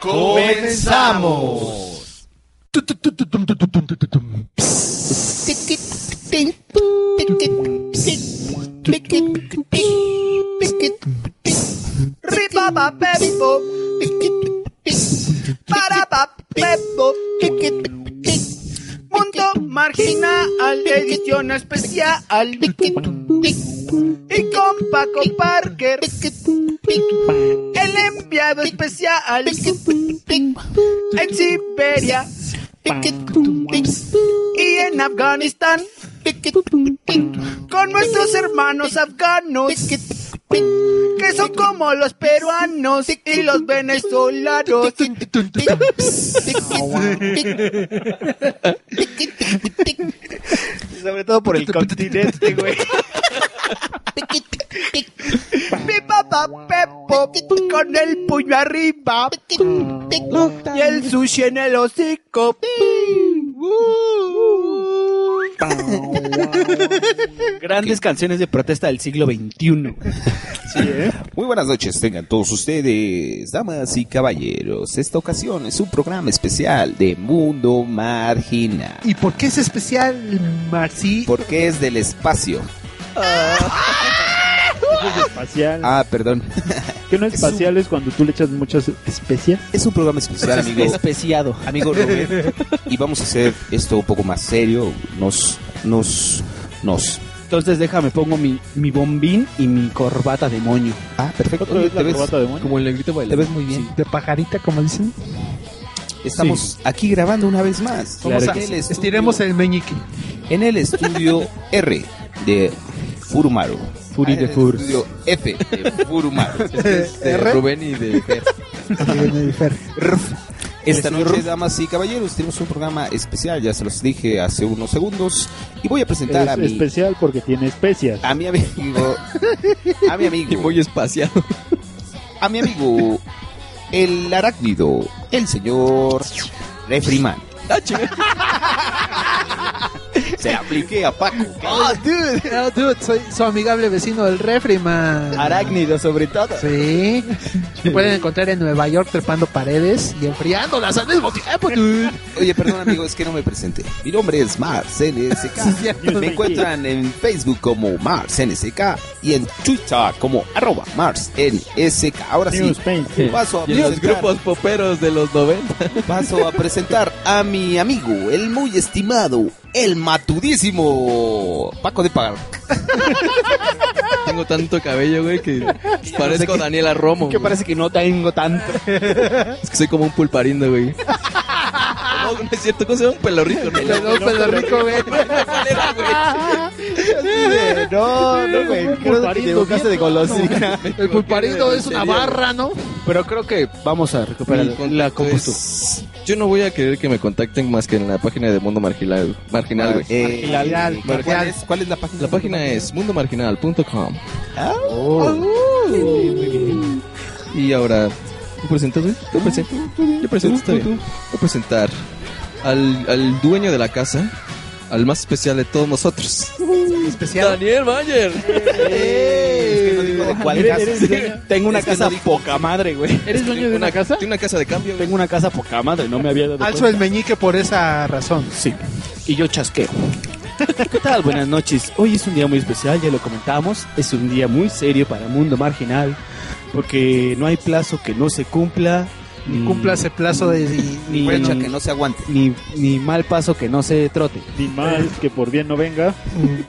¡Comenzamos! Ripapapepo. Marginal, edición especial. Y con Paco Parker, el enviado especial. En Siberia y en Afganistán. Con nuestros hermanos afganos. Que son como los peruanos y los venezolanos. Sobre todo por el continente, güey. Pipa pa pepo con el puño arriba y el sushi en el hocico. Grandes canciones de protesta del siglo XXI. Muy buenas noches, tengan todos ustedes, damas y caballeros. Esta ocasión es un programa especial de Mundo Marginal, ¿Y por qué es especial, Marci? porque es del espacio. Espacial. Ah, perdón. ¿Qué no es espacial es cuando tú le echas muchas especias? Es un programa especial, amigo. Especiado. Amigo Robert. Y vamos a hacer esto un poco más serio. Nos, nos, nos. Entonces déjame, pongo mi, mi bombín y mi corbata de moño. Ah, perfecto. Otra vez la te, ves, corbata de moño. Como el negrito te baila. ves muy bien. De pajarita, como dicen. Estamos aquí grabando una vez más. Claro Vamos que a- sí. en el estudio- Estiremos el meñique. En el estudio R de Furumaru. Furi Ah, de Fur. estudio F de Furumaru. De Rubén y de Fer. Esta noche, damas y caballeros, tenemos un programa especial, ya se los dije hace unos segundos, y voy a presentar Es a mi, especial porque tiene especias. a mi amigo, a mi Y amigo, muy espaciado. a mi amigo, el arácnido, el señor Refriman. Se apliqué a Paco. Oh, dude. Oh, dude. Soy su amigable vecino del refri, man. Arácnido, sobre todo. Sí. Me pueden encontrar en Nueva York trepando paredes y enfriándolas al mismo tiempo, dude. Oye, perdón amigo, es que no me presenté. Mi nombre es Mars NSK. Me encuentran en Facebook como Mars NSK y en Twitter como arroba Mars NSK. Ahora sí, paso a en los presentar, grupos poperos de los 90. paso a presentar a mi amigo, el muy estimado, el matudísimo Paco de Pagar. Tengo tanto cabello, güey, que parezco Daniela Romo. Que parece que no tengo tanto. Es que soy como un pulparindo, güey. No, no es cierto, ¿cómo se llama? Un pelorrico, ¿no? Perdón, pedo rico, güey. No, no, güey. Creo que te pulparindo, equivocaste de golosina. El pulparindo es una barra, ¿no? Pero creo que vamos a recuperar la compostura. es- Yo no voy a querer que me contacten más que en la página de Mundo Marginal, marginal güey. Eh, Marginal, ¿cuál, marginal. es, ¿Cuál es la página? La página es mundomarginal.com. Y ahora, ¿tú presentas, güey? ¿Tú presento? Yo presento, está bien. Voy a presentar al, al dueño de la casa, al más especial de todos nosotros. Especial. Daniel Mayer. Es que no digo de cuál Eres- casa. eres dueño- Tengo una Es que casa no dijo- poca madre, güey. ¿Eres dueño de una casa? Tiene una casa de cambio, güey. Tengo una casa poca madre, no me había dado Alzo cuenta. el meñique por esa razón. Sí. Y yo chasqueo. ¿Qué tal? Buenas noches. Hoy es un día muy especial, ya lo comentamos. Es un día muy serio para Mundo Marginal. Porque no hay plazo que no se cumpla. Ni cumpla ese plazo de. ni, Fecha que no se aguante. ni, ni mal paso que no se trote. Ni mal que por bien no venga.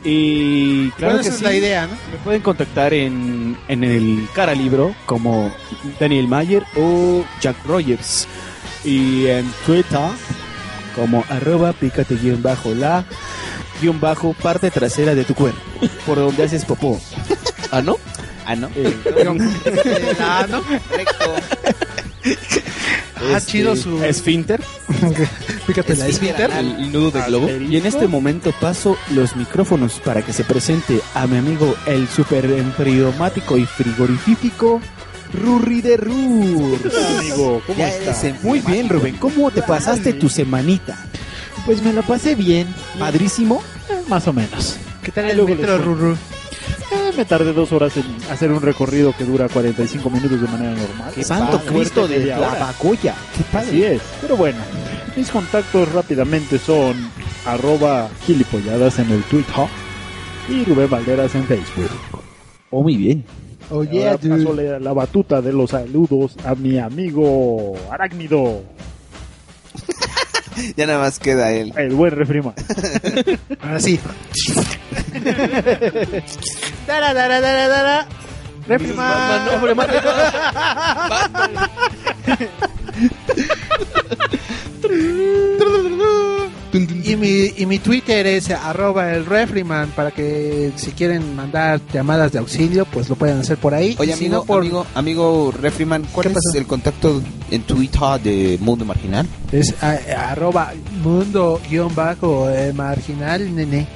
Y claro bueno, que esa sí. es la idea, ¿no? Me pueden contactar en, en el cara libro como Daniel Mayer o Jack Rogers. Y en Twitter como arroba pícate guion bajo la. guion bajo, parte trasera de tu cuerpo, por donde haces popó. ¿Ah, no? Ah, ¿no? Eh, Ah, ¿no? Recto. Ah, este, chido su... Esfínter. Fíjate, la esfínter. El, el nudo de globo. Y en este momento paso los micrófonos para que se presente a mi amigo el super enfriomático y frigorífico Rurri de Rur. Amigo, ¿cómo estás? Muy bien, Rubén. ¿Cómo te pasaste tu semanita? Pues me la pasé bien, Madrísimo. eh, más o menos. ¿Qué tal el luego metro. Ruru? Eh, me tardé dos horas en hacer un recorrido que dura 45 minutos de manera normal. Santo Fuerte Cristo de la. Qué Así es. Pero bueno, mis contactos rápidamente son arroba gilipolladas en el Twitter y Rubén Valderas en Facebook. Oh, muy bien. Oye, Ahora paso la, la batuta de los saludos a mi amigo Arácnido, Ya nada más queda él. el buen refrima. ahora sí. Dara, dara, dara, dara. Refriman. Ma- nombre, madre, Y mi, y mi Twitter es arroba el refriman para que si quieren mandar llamadas de auxilio, pues lo pueden hacer por ahí. Oye, Y si amigo, no, por, amigo, amigo Refriman, ¿cuál ¿Qué es pasó? el contacto en Twitter de Mundo Marginal? es a- arroba mundo guion bajo eh, marginal nene.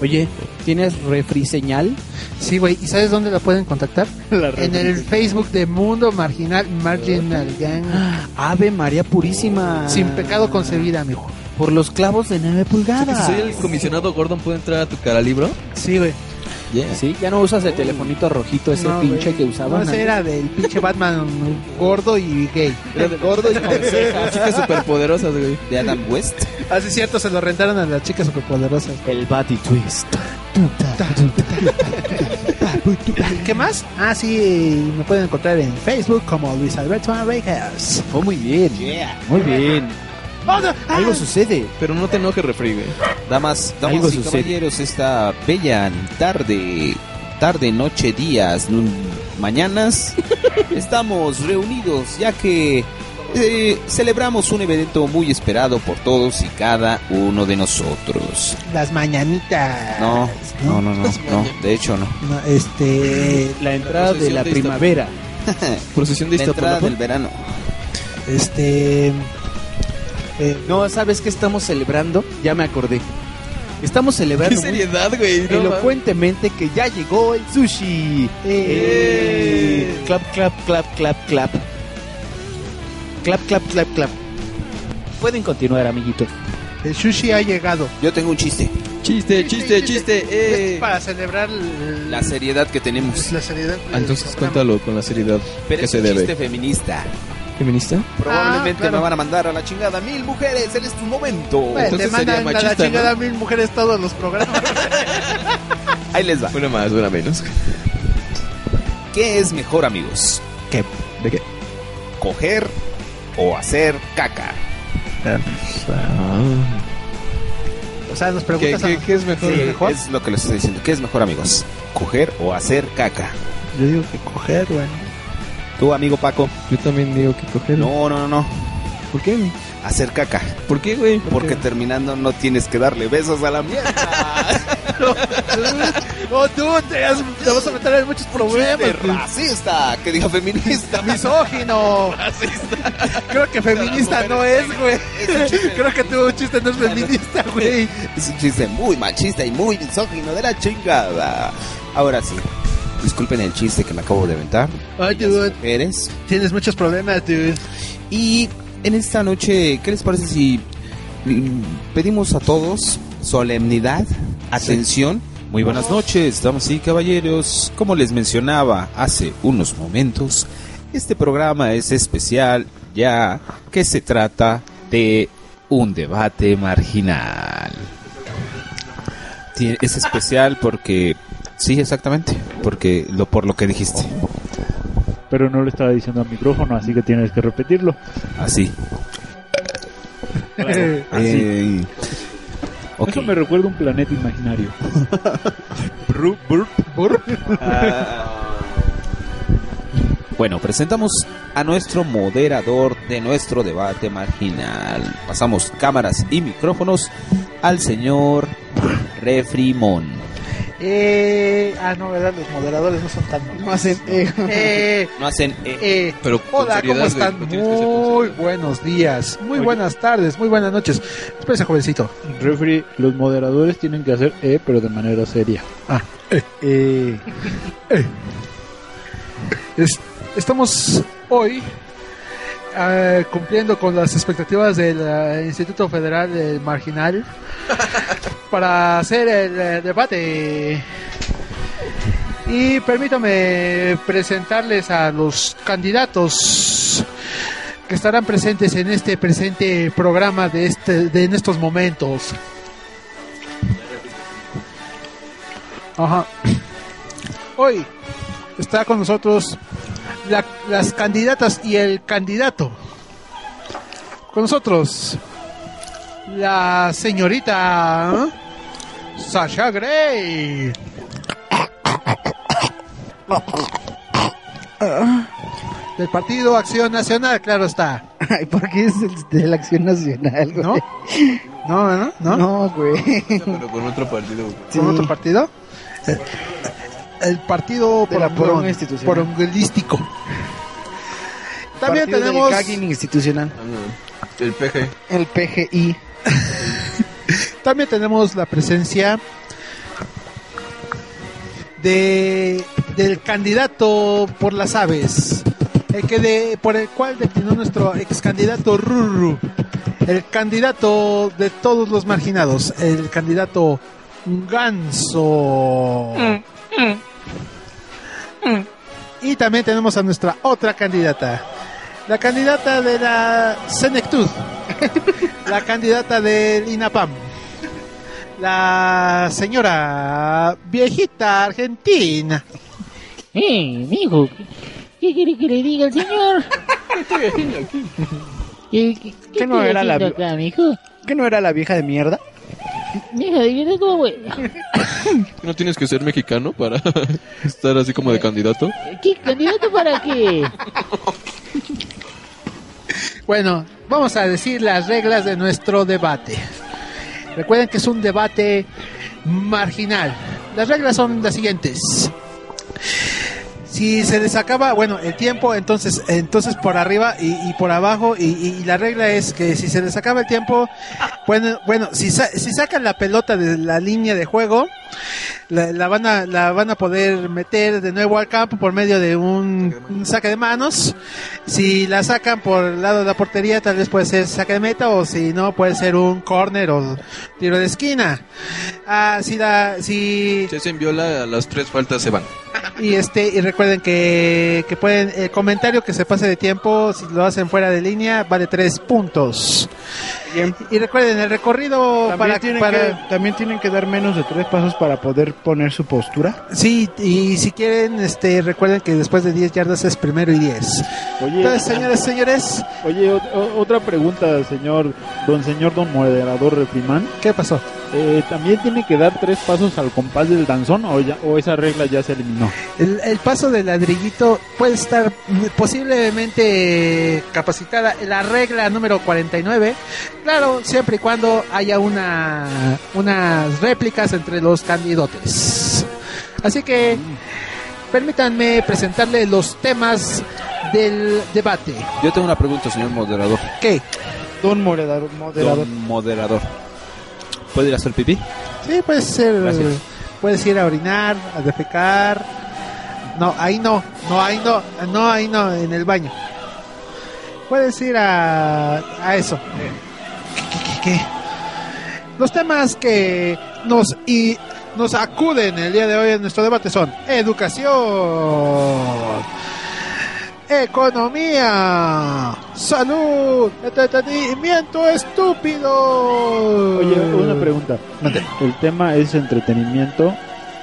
Oye, ¿tienes refri señal? Sí, güey. ¿Y sabes dónde la pueden contactar? La En el Facebook de Mundo Marginal, Marginal Gang. Ave María Purísima. Sin pecado concebida, amigo. Por los clavos de 9 Si pulgadas. soy el comisionado Gordon, ¿puedo entrar a tu cara libro? Sí, güey. Sí, ya no usas el telefonito rojito ese No, pinche güey. que usaban. No, ese era del pinche Batman gordo y gay. Era de gordo y con cejas. Chicas superpoderosas, güey. De Adam West. Ah, sí, cierto, se lo rentaron a las chicas superpoderosas. El Batty Twist. ¿Qué más? Ah, sí, me pueden encontrar en Facebook como Luis Alberto Enriquez. Oh, muy bien. Muy bien. No, ah, Algo sucede. Pero no te enojes, refri, güey. Damas, damas Algo y sucede. caballeros, esta bella tarde, tarde, noche, días, mañanas, estamos reunidos ya que eh, celebramos un evento muy esperado por todos y cada uno de nosotros. las mañanitas. No, no, no, no, no, de hecho no. No, este, La entrada de la de primavera. Procesión de La entrada del verano. este, eh, No, ¿sabes qué estamos celebrando? Ya me acordé. Estamos celebrando seriedad, güey. no elocuentemente que ya llegó el sushi. Eh. Clap, clap, clap, clap, clap. Clap, clap, clap, clap. Pueden continuar, amiguitos. el sushi ha llegado. Yo tengo un chiste. Chiste, chiste, chiste. Es Eh. para celebrar el- La seriedad que tenemos. la seriedad. Ah, Entonces cuéntalo con la seriedad Pero que es se un debe. chiste feminista. ¿Feminista? Probablemente claro. me van a mandar a la chingada mil mujeres en este momento. Bueno, Entonces te mandan sería a la machista, chingada ¿no? mil mujeres todos los programas. Ahí les va. Una más, una menos. ¿Qué es mejor, amigos? ¿Qué? ¿De qué? ¿Coger o hacer caca? o sea, nos ¿Qué, preguntas qué, a- qué es mejor? Sí, mejor. Es lo que les estoy diciendo. ¿Qué es mejor, amigos? ¿Coger o hacer caca? Yo digo que coger, güey. ¿Tú, amigo Paco? Yo también digo que coger. No, no, no, no. ¿Por qué, güey? Hacer caca. ¿Por qué, güey? Porque terminando no tienes que darle besos a la mierda. No, tú te, vas- te vas a meter en muchos problemas. Güey. racista, que diga feminista. Misógino. Creo que feminista no es, güey. Creo que tu chiste no es feminista, güey. Es un chiste muy machista y muy misógino de la chingada. Ahora sí, disculpen el chiste que me acabo de aventar. Ay, dude. Eres. Tienes muchos problemas, dude. Y en esta noche, ¿qué les parece si mm, pedimos a todos solemnidad, atención? Muy buenas noches, damas y caballeros. Como les mencionaba hace unos momentos, este programa es especial ya que se trata de un debate marginal. Es especial porque, sí, exactamente, porque lo por lo que dijiste, Pero no lo estaba diciendo al micrófono, así que tienes que repetirlo. así. Así. Eh. Eso me recuerda un planeta imaginario. Bueno, presentamos a nuestro moderador de nuestro debate marginal. Pasamos cámaras y micrófonos al señor Refrimón. Eh, ah, no, ¿verdad? Los moderadores no son tan... No hacen eh, Eh, No hacen eh, eh, Pero Hola, ¿cómo están? Muy buenos días, muy buenas tardes, muy buenas noches. Espérese, jovencito. Refri, los moderadores tienen que hacer E, pero de manera seria. Eh, eh. Es- estamos hoy eh, cumpliendo con las expectativas del eh, Instituto Federal del Marginal para hacer el eh, debate. Y permítame presentarles a los candidatos que estarán presentes en este presente programa de este de en estos momentos. Ajá. Hoy está con nosotros la- las candidatas y el candidato. Con nosotros la señorita Sasha Gray. Del Partido Acción Nacional, claro está. Ay, ¿por qué es el de la Acción Nacional, güey? ¿No? No, no, no. No, güey. Pero con otro partido. güey. Sí. ¿Con otro partido? El partido institucional. poronguelístico. También Partido tenemos Gagging institucional. Ah, no. El PG. El PGI. también tenemos la presencia de del candidato por las aves, el que de por el cual declinó nuestro ex candidato Ruru, el candidato de todos los marginados, el candidato Ganso. Y también tenemos a nuestra otra candidata, la candidata de la Senectud, la candidata del INAPAM, la señora viejita argentina. Eh, mijo, ¿qué- ¿qué quiere que le diga al señor? ¿Qué, qué, ¿Qué no estoy era la haciendo acá, mijo? ¿Qué no era la vieja de mierda? Mija, de verdad, ¿cómo voy? ¿No tienes que ser mexicano para estar así como de candidato? ¿Qué candidato para qué? Bueno, vamos a decir las reglas de nuestro debate. Recuerden que es un debate marginal. Las reglas son las siguientes. Si se les acaba, bueno, el tiempo, entonces, entonces por arriba y, por abajo, y, y- y la regla es que si se les acaba el tiempo, bueno, bueno si, sa- si sacan la pelota de la línea de juego, la, la van a, la van a poder meter de nuevo al campo por medio de un, un saque de manos. Si la sacan por el lado de la portería, tal vez puede ser saque de meta, o si no, puede ser un corner o tiro de esquina. Ah, si la, si, Si hacen viola, las tres faltas se van. y este, y recuerden que, que pueden, el comentario que se pase de tiempo, si lo hacen fuera de línea, vale tres puntos. Y recuerden, el recorrido También, para, tienen para- que, también tienen que dar menos de tres pasos para poder poner su postura. Sí, y si quieren, este, recuerden que después de 10 yardas es primero y 10. Oye, Entonces, señores, señores, oye, o- o- otra pregunta, señor, don señor, don moderador Refriman. ¿qué pasó? Eh, ¿También tiene que dar tres pasos al compás del danzón o, ya- o esa regla ya se eliminó? El, el paso del ladrillito puede estar mm, posiblemente capacitada en la regla número 49. Claro, siempre y cuando haya una unas réplicas entre los candidatos. Así que permítanme presentarle los temas del debate. Yo tengo una pregunta, señor moderador. ¿Qué? Don moderador. moderador. Don moderador. ¿Puede ir a hacer pipí? Sí, puede ser. Gracias. Puedes ir a orinar, a defecar. No, ahí no. No, ahí no. No, ahí no, en el baño. Puedes ir a, a eso. ¿Qué, qué, qué, qué? Los temas que nos y nos acuden el día de hoy en nuestro debate son educación, economía, salud, entretenimiento estúpido. Oye, una pregunta. ¿El tema es entretenimiento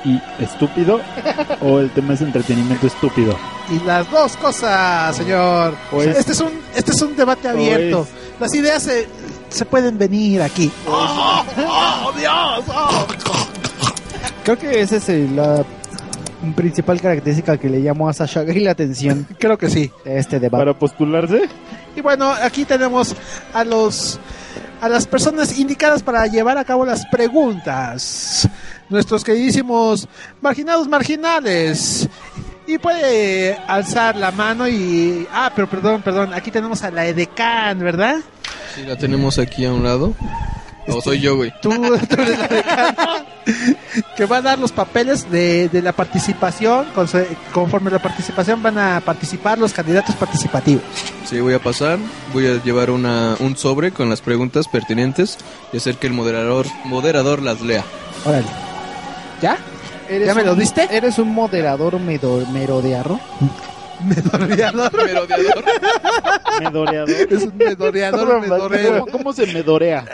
y estúpido o el tema es entretenimiento estúpido? Y las dos cosas, señor. O es- este es un este es un debate o abierto. es- Las ideas se, se pueden venir aquí. ¡Oh, oh, Dios! ¡Oh! Creo que esa es el- la principal característica que le llamó a Sasha Grey la atención Creo que sí. de este debate. ¿Para postularse? Y bueno, aquí tenemos a los a las personas indicadas para llevar a cabo las preguntas. Nuestros queridísimos marginados marginales. Y puede alzar la mano y... Ah, pero perdón, perdón. Aquí tenemos a la edecán, ¿verdad? Sí, la tenemos aquí a un lado. O soy yo, güey. Tú, tú eres la que va a dar los papeles de, de la participación. Conse- Conforme la participación van a participar los candidatos participativos. Sí, voy a pasar. Voy a llevar una, un sobre con las preguntas pertinentes y hacer que el moderador, moderador las lea. Órale. ¿Ya? ¿Ya me lo diste? ¿Eres un moderador medo- merodearro? Medoreador. Merodeador. Medoreador. Es un medoreador, medorero. ¿Cómo, cómo se medorea?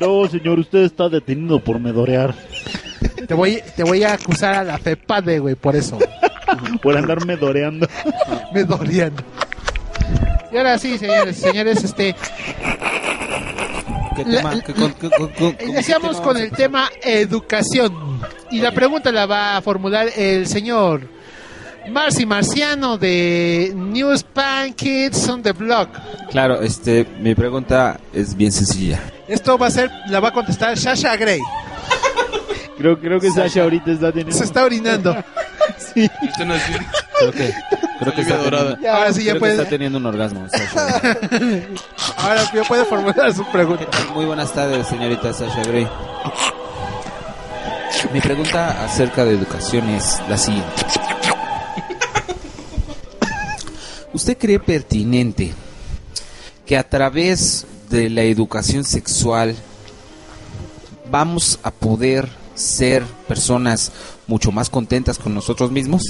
No, señor, usted está detenido por medorear. Te voy, te voy a acusar a la FEPADE, güey, por eso. Por andar medoreando. Medoreando. Y ahora sí, señores, señores, este... ¿Qué La- tema? ¿Qué- con- qué- con- con- con- Iniciamos qué con el tema educación. Y la pregunta la va a formular el señor Marci Marciano de News Pancakes on the Block. Claro, este, mi pregunta es bien sencilla. Esto va a ser, la va a contestar Sasha Gray. Creo, creo que Sasha ahorita está teniendo. Se está orinando. Sí. Creo que, creo que está dorada. teniendo, Ahora sí ya creo que puede, está teniendo un orgasmo. Sasha. ahora ya puede formular su pregunta. Muy buenas tardes, señorita Sasha Gray. Mi pregunta acerca de educación es la siguiente. ¿Usted cree pertinente que a través de la educación sexual vamos a poder ser personas mucho más contentas con nosotros mismos?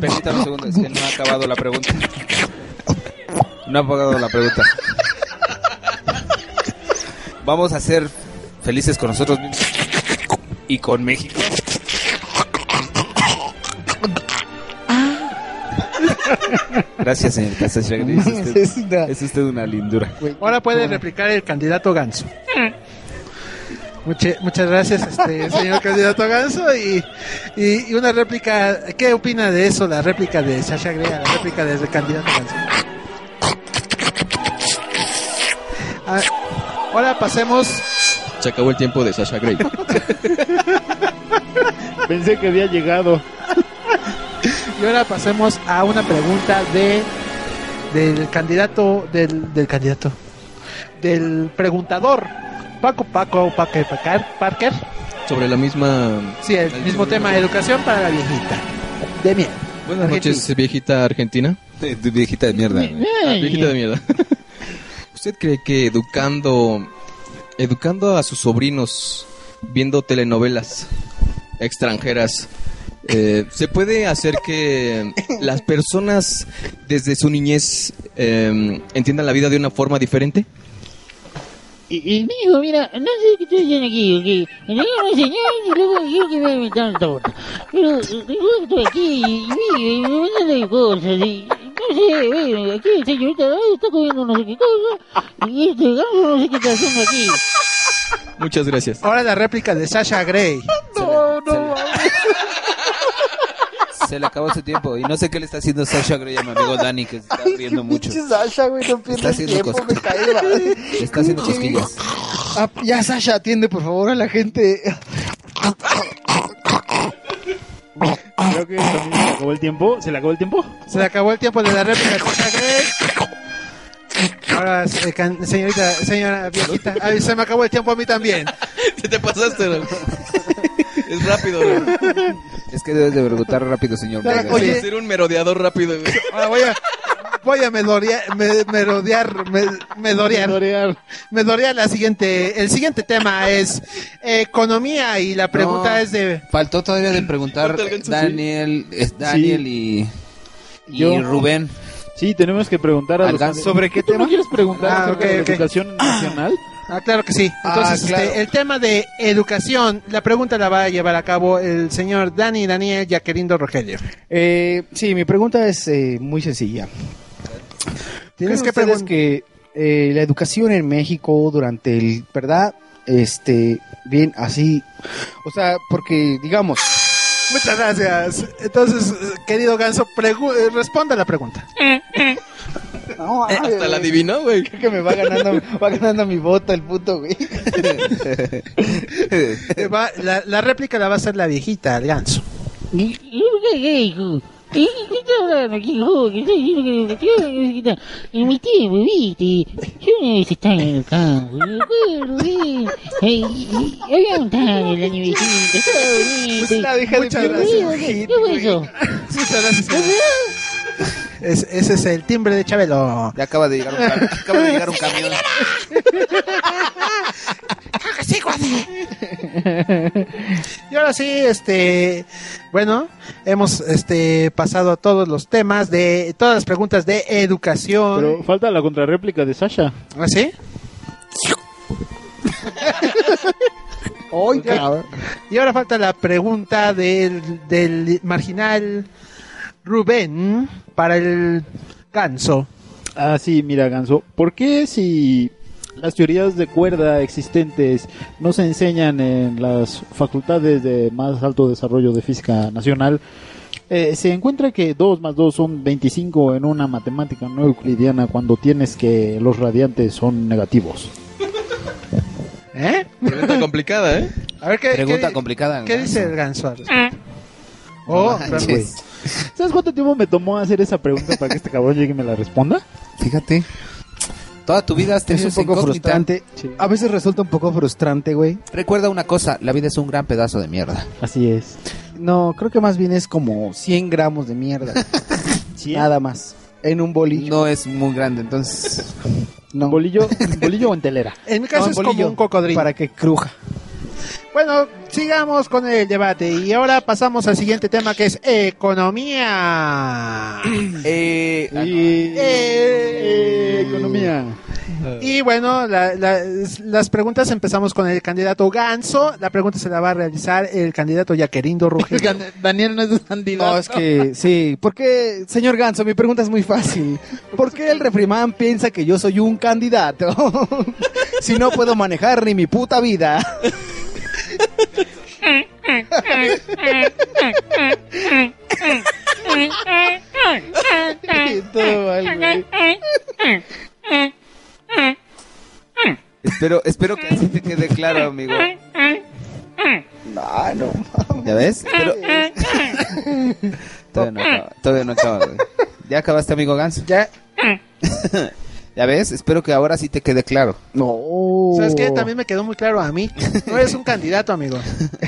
Permítame un segundo, es que no ha acabado la pregunta. No ha acabado la pregunta. Vamos a ser felices con nosotros mismos y con México. Gracias, señorita Sasha Gray. Es usted, Es una- es usted una lindura. Ahora puede replicar el candidato Ganso. Muche- muchas gracias, este señor candidato Ganso. Y, y, y una réplica, ¿qué opina de eso? La réplica de Sasha Gray, a la réplica del candidato Ganso. Ah, ahora pasemos. Se acabó el tiempo de Sasha Grey. Pensé que había llegado. Y ahora pasemos a una pregunta de del candidato, del, del candidato, del preguntador, Paco Paco Paco Parker, Parker. Sobre la misma. Sí, el mismo tema, educación para la viejita. De mierda. Buenas noches, viejita argentina. De- de viejita de mierda. Ah, viejita de mierda. ¿Usted cree que educando educando a sus sobrinos viendo telenovelas extranjeras eh, se puede hacer que las personas desde su niñez eh, entiendan la vida de una forma diferente? Y, y mijo, mira, no sé qué estoy haciendo aquí, ok. Me llega una señal y luego yo que me esta torta. Pero yo estoy aquí y, y, y me y... No sé, bueno, aquí el señorita está comiendo no sé qué cosa y este ganso no sé qué está haciendo aquí. Muchas gracias. Ahora la réplica de Sasha Grey. No, no, Se le acabó su tiempo. Y no sé qué le está haciendo Sasha Grey a mi amigo Dani, que se está riendo mucho. Sasha, güey, no Está pierdas haciendo tiempo, cosas. me cae mal. Le está haciendo cosquillas. Ah, ya, Sasha, atiende por favor a la gente. Creo que también se le acabó el tiempo. ¿Se le acabó el tiempo? Se le acabó el tiempo de la réplica. Ahora, eh, señorita, señora viejita. Ay, se me acabó el tiempo a mí también. ¿Qué te pasaste? bro? es rápido. bro. Es que debes de preguntar rápido, señor. Vargas. oye. Ser un merodeador rápido. Ahora voy a, voy a medorear, me, merodear, me, medorear. Medorear. Medorear la siguiente, el siguiente tema es eh, economía y la pregunta No. es de, Faltó todavía de preguntar. Daniel, es Daniel y, y Yo. Rubén. Sí, tenemos que preguntar a Al los. ¿Sobre qué tema? ¿Tú no quieres preguntar Ah, acerca ok, de la ok. educación nacional? ah, claro que sí. Entonces, Ah, claro. este, el tema de educación, la pregunta la va a llevar a cabo el señor Dani Daniel Yaquerindo Rogelio. Eh, sí, mi pregunta es eh, muy sencilla. Tienes ¿Creen que preguntar. que eh, la educación en México durante el, ¿verdad? Este, bien así, o sea, porque digamos, Muchas gracias. Entonces, eh, querido Ganso, eh, responda la pregunta. No, ay, Hasta la adivinó, güey. Creo que me va ganando, va ganando mi voto el puto, güey. Eh, va- la, la réplica la va a hacer la viejita, el Ganso. ¿Y y qué qué, hijo? ¿Y qué está hablando aquí, hijo? ¿Qué está diciendo que- que- que- que- En mi tiempo, viste, yo una vez estaba en el campo, me acuerdo. Eh, Había un tal en la nievecita, estaba bonito. La vieja de Muchas mi gracias. ¿Qué fue eso? Muchas gracias. Es- ese es el timbre de Chabelo. Ya acaba de llegar un, acaba de llegar un camión. Y ahora sí, este, bueno, hemos este pasado a todos los temas de todas las preguntas de educación. Pero falta la contrarréplica de Sasha. ¿Ah, sí? Hoy, Y ahora falta la pregunta del, del marginal Rubén para el ganso. Ah, sí, mira, Ganso. ¿Por qué si las teorías de cuerda existentes no se enseñan en las facultades de más alto desarrollo de física nacional? eh, se encuentra que 2 más 2 son 25 en una matemática no euclidiana cuando tienes que los radiantes son negativos. ¿Eh? Pregunta complicada, ¿eh? A ver qué, Pregunta qué- complicada. ¿qué dice el ganso. respecto? Oh. ¿Sabes cuánto tiempo me tomó hacer esa pregunta para que este cabrón llegue y me la responda? Fíjate. Toda tu vida has Es tenido un esa poco incógnita. frustrante. Sí. A veces resulta un poco frustrante, güey. Recuerda una cosa, la vida es un gran pedazo de mierda. Así es. No, creo que más bien es como 100 gramos de mierda. Nada más. En un bolillo. No es muy grande, entonces... No. ¿Bolillo, bolillo o en telera? En mi caso No, es bolillo, como un cocodrilo. Para que cruja. Bueno, sigamos con el debate y ahora pasamos al siguiente tema que es economía. Eh, Eh, economía. Y bueno, la- la- las preguntas empezamos con el candidato Ganso. La pregunta se la va a realizar el candidato Yaquerindo Ruggiero. Daniel no es un candidato. No, es que sí. ¿Por qué, señor Ganso? Mi pregunta es muy fácil. ¿Por qué el refrimán piensa que yo soy un candidato? si no puedo manejar ni mi puta vida. Todo mal, güey. espero, espero que así te quede claro, amigo. No, no. ¿Ya ves? Pero... todavía no acaba, todavía no acaba, güey. ¿Ya acabaste, amigo Gans? Ya, ¿Ya ves? Espero que ahora sí te quede claro. No. ¿sabes qué? También me quedó muy claro a mí. No eres un candidato, amigo.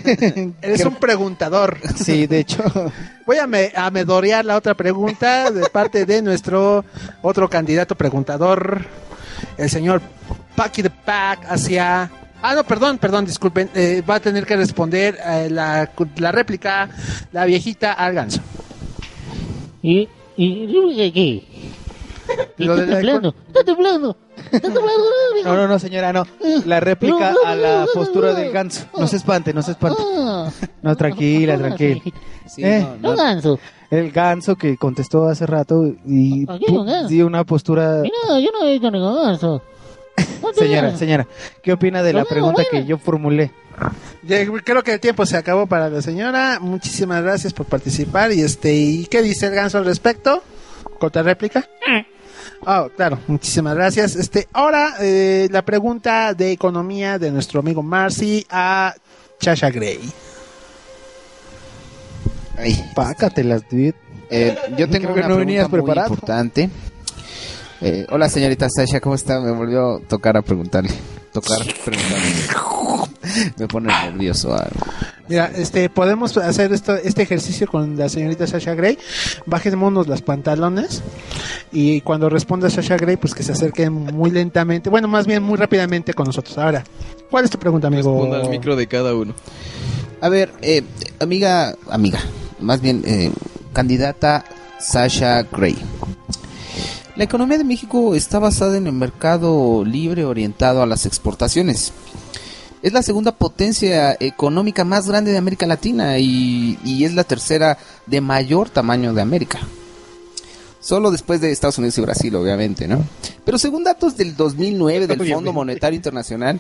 Eres un preguntador. Sí, de hecho. Voy a, me, a medorear la otra pregunta de parte de nuestro otro candidato preguntador, el señor Paki de Pack hacia... Ah, no, perdón, perdón, disculpen. eh, va a tener que responder eh, la, la réplica, la viejita al ganso. ¿Y, y? ¿Y Lo está temblando? ¿Está temblando? ¿Está temblando? No, no, no, señora, no. La réplica a la postura del ganso. No se espante, no se espante. Ah, No, tranquila, tranquila. Sí, Eh. no, no no. ganso. El ganso que contestó hace rato y ¿A qué pu- un ganso? dio una postura... Mira, yo no he visto ningún ganso. ¿Cuánto Señora, señora, ¿qué opina de la pregunta que yo formulé? Creo que el tiempo se acabó para la señora. Muchísimas gracias por participar. Y este, ¿y qué dice el ganso al respecto? ¿Corta réplica? Ah, claro, muchísimas gracias. Este, ahora eh, la pregunta de economía de nuestro amigo Marcy a Chasha Gray. Ay, Pácatelas, dude. eh, yo tengo Creo una no pregunta muy preparado. importante. Eh, hola, señorita Sasha, ¿cómo está? Me volvió a tocar a preguntarle. Tocar. Me pone nervioso. ah. Mira, este, podemos hacer esto, este ejercicio con la señorita Sasha Gray. Bajémonos los pantalones y cuando responda Sasha Gray, pues que se acerque muy lentamente, bueno, más bien muy rápidamente con nosotros. Ahora, ¿cuál es tu pregunta, amigo? Responda al micro de cada uno. A ver, eh, amiga, amiga, más bien eh, candidata Sasha Gray. La economía de México está basada en el mercado libre orientado a las exportaciones. Es la segunda potencia económica más grande de América Latina y, y es la tercera de mayor tamaño de América. Solo después de Estados Unidos y Brasil, obviamente, ¿no? Pero según datos del 2009 del Fondo Monetario Internacional,